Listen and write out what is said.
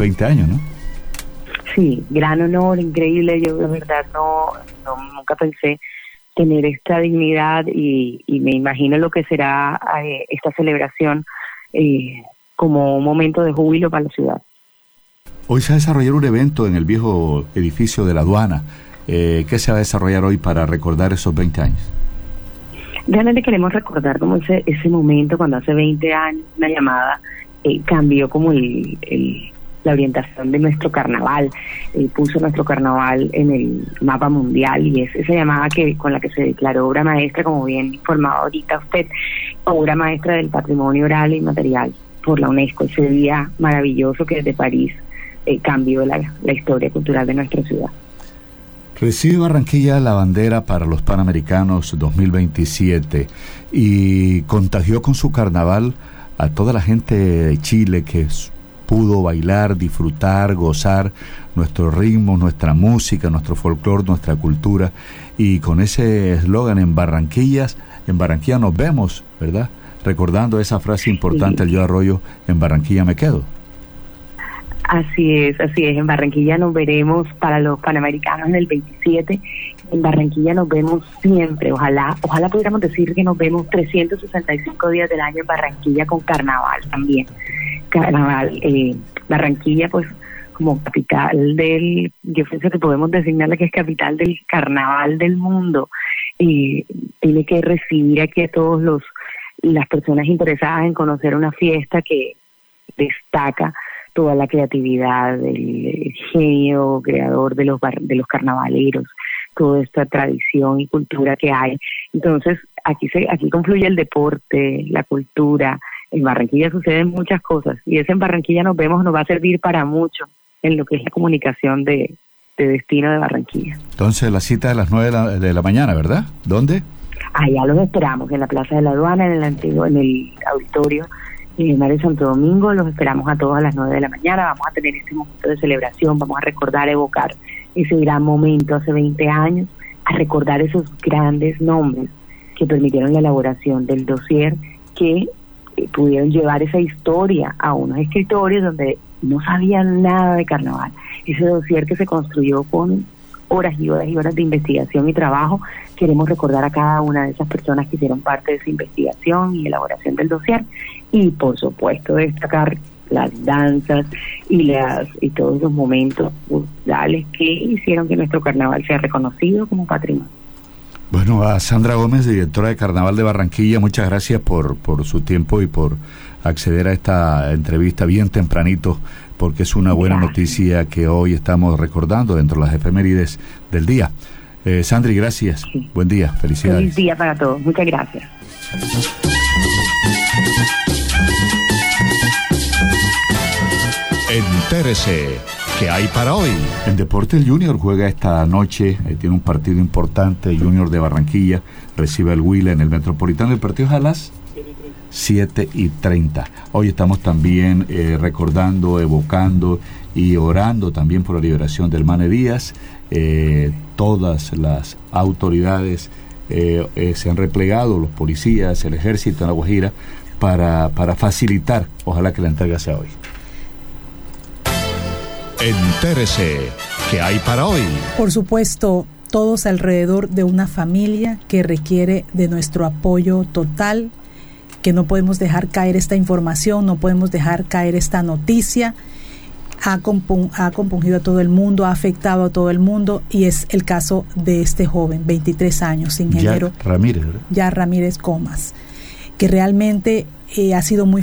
20 años, ¿no? Sí, gran honor, increíble. Yo de verdad no, nunca pensé tener esta dignidad y, me imagino lo que será eh, esta celebración eh, como un momento de júbilo para la ciudad. Hoy se va a desarrollar un evento en el viejo edificio de la aduana. Eh, ¿Qué se va a desarrollar hoy para recordar esos 20 años? Realmente queremos recordar como ese, ese momento cuando hace 20 años una llamada eh, cambió como el, la orientación de nuestro carnaval, eh, puso nuestro carnaval en el mapa mundial y es esa llamada que con la que se declaró obra maestra, como bien informado ahorita usted, obra maestra del patrimonio oral y material por la UNESCO, ese día maravilloso que desde París eh, cambió la, la historia cultural de nuestra ciudad. Recibe Barranquilla la bandera para los Panamericanos 2027 y contagió con su carnaval a toda la gente de Chile que pudo bailar, disfrutar, gozar nuestro ritmo, nuestra música, nuestro folclore, nuestra cultura. Y con ese eslogan en Barranquillas, en Barranquilla nos vemos, ¿verdad? Recordando esa frase importante del Yo Arroyo, en Barranquilla me quedo. Así es, así es. En Barranquilla nos veremos para los Panamericanos en el 27. En Barranquilla nos vemos siempre. Ojalá, ojalá pudiéramos decir que nos vemos 365 días del año en Barranquilla con carnaval también. Carnaval, eh, Barranquilla, pues como capital del, yo pienso que podemos designarla que es capital del carnaval del mundo. y tiene que recibir aquí a todos los las personas interesadas en conocer una fiesta que destaca toda la creatividad, el genio creador de los, de los carnavaleros, toda esta tradición y cultura que hay. Entonces, aquí, se, aquí confluye el deporte, la cultura. En Barranquilla suceden muchas cosas y ese en Barranquilla nos vemos nos va a servir para mucho en lo que es la comunicación de, destino de Barranquilla. Entonces, la cita de las nueve de la, de la mañana, ¿verdad? ¿Dónde? Allá los esperamos, en la Plaza de la Aduana, en el antiguo, en el auditorio eh, Mario Santo Domingo. Los esperamos a todos a las 9 de la mañana. Vamos a tener este momento de celebración, vamos a recordar, evocar ese gran momento hace 20 años, a recordar esos grandes nombres que permitieron la elaboración del dossier, que pudieron llevar esa historia a unos escritorios donde no sabían nada de carnaval. Ese dossier que se construyó con horas y horas y horas de investigación y trabajo. Queremos recordar a cada una de esas personas que hicieron parte de esa investigación y elaboración del dossier y por supuesto destacar las danzas y las y todos los momentos culturales que hicieron que nuestro carnaval sea reconocido como patrimonio. Bueno, a Sandra Gómez, directora de Carnaval de Barranquilla, muchas gracias por, por su tiempo y por acceder a esta entrevista bien tempranito, porque es una buena noticia que hoy estamos recordando dentro de las efemérides del día. Eh, Sandri, gracias. Buen día, felicidades. Feliz día para todos. Muchas gracias. Entérese. ¿Qué hay para hoy? En Deporte el Junior juega esta noche, eh, tiene un partido importante, Junior de Barranquilla recibe el Huila en el Metropolitano. El partido es a las 7 y 30. Hoy estamos también eh, recordando, evocando y orando también por la liberación del Mane Díaz. Eh, todas las autoridades se han replegado, los policías, el ejército en La Guajira, para, para facilitar, ojalá que la entrega sea hoy. Entérese, ¿qué hay para hoy? Por supuesto, todos alrededor de una familia que requiere de nuestro apoyo total, que no podemos dejar caer esta información, no podemos dejar caer esta noticia. Ha, compungido a todo el mundo, ha afectado a todo el mundo y es el caso de este joven, 23 años, ingeniero. Ya Ramírez, Ya Ramírez Comas, que realmente eh, ha sido muy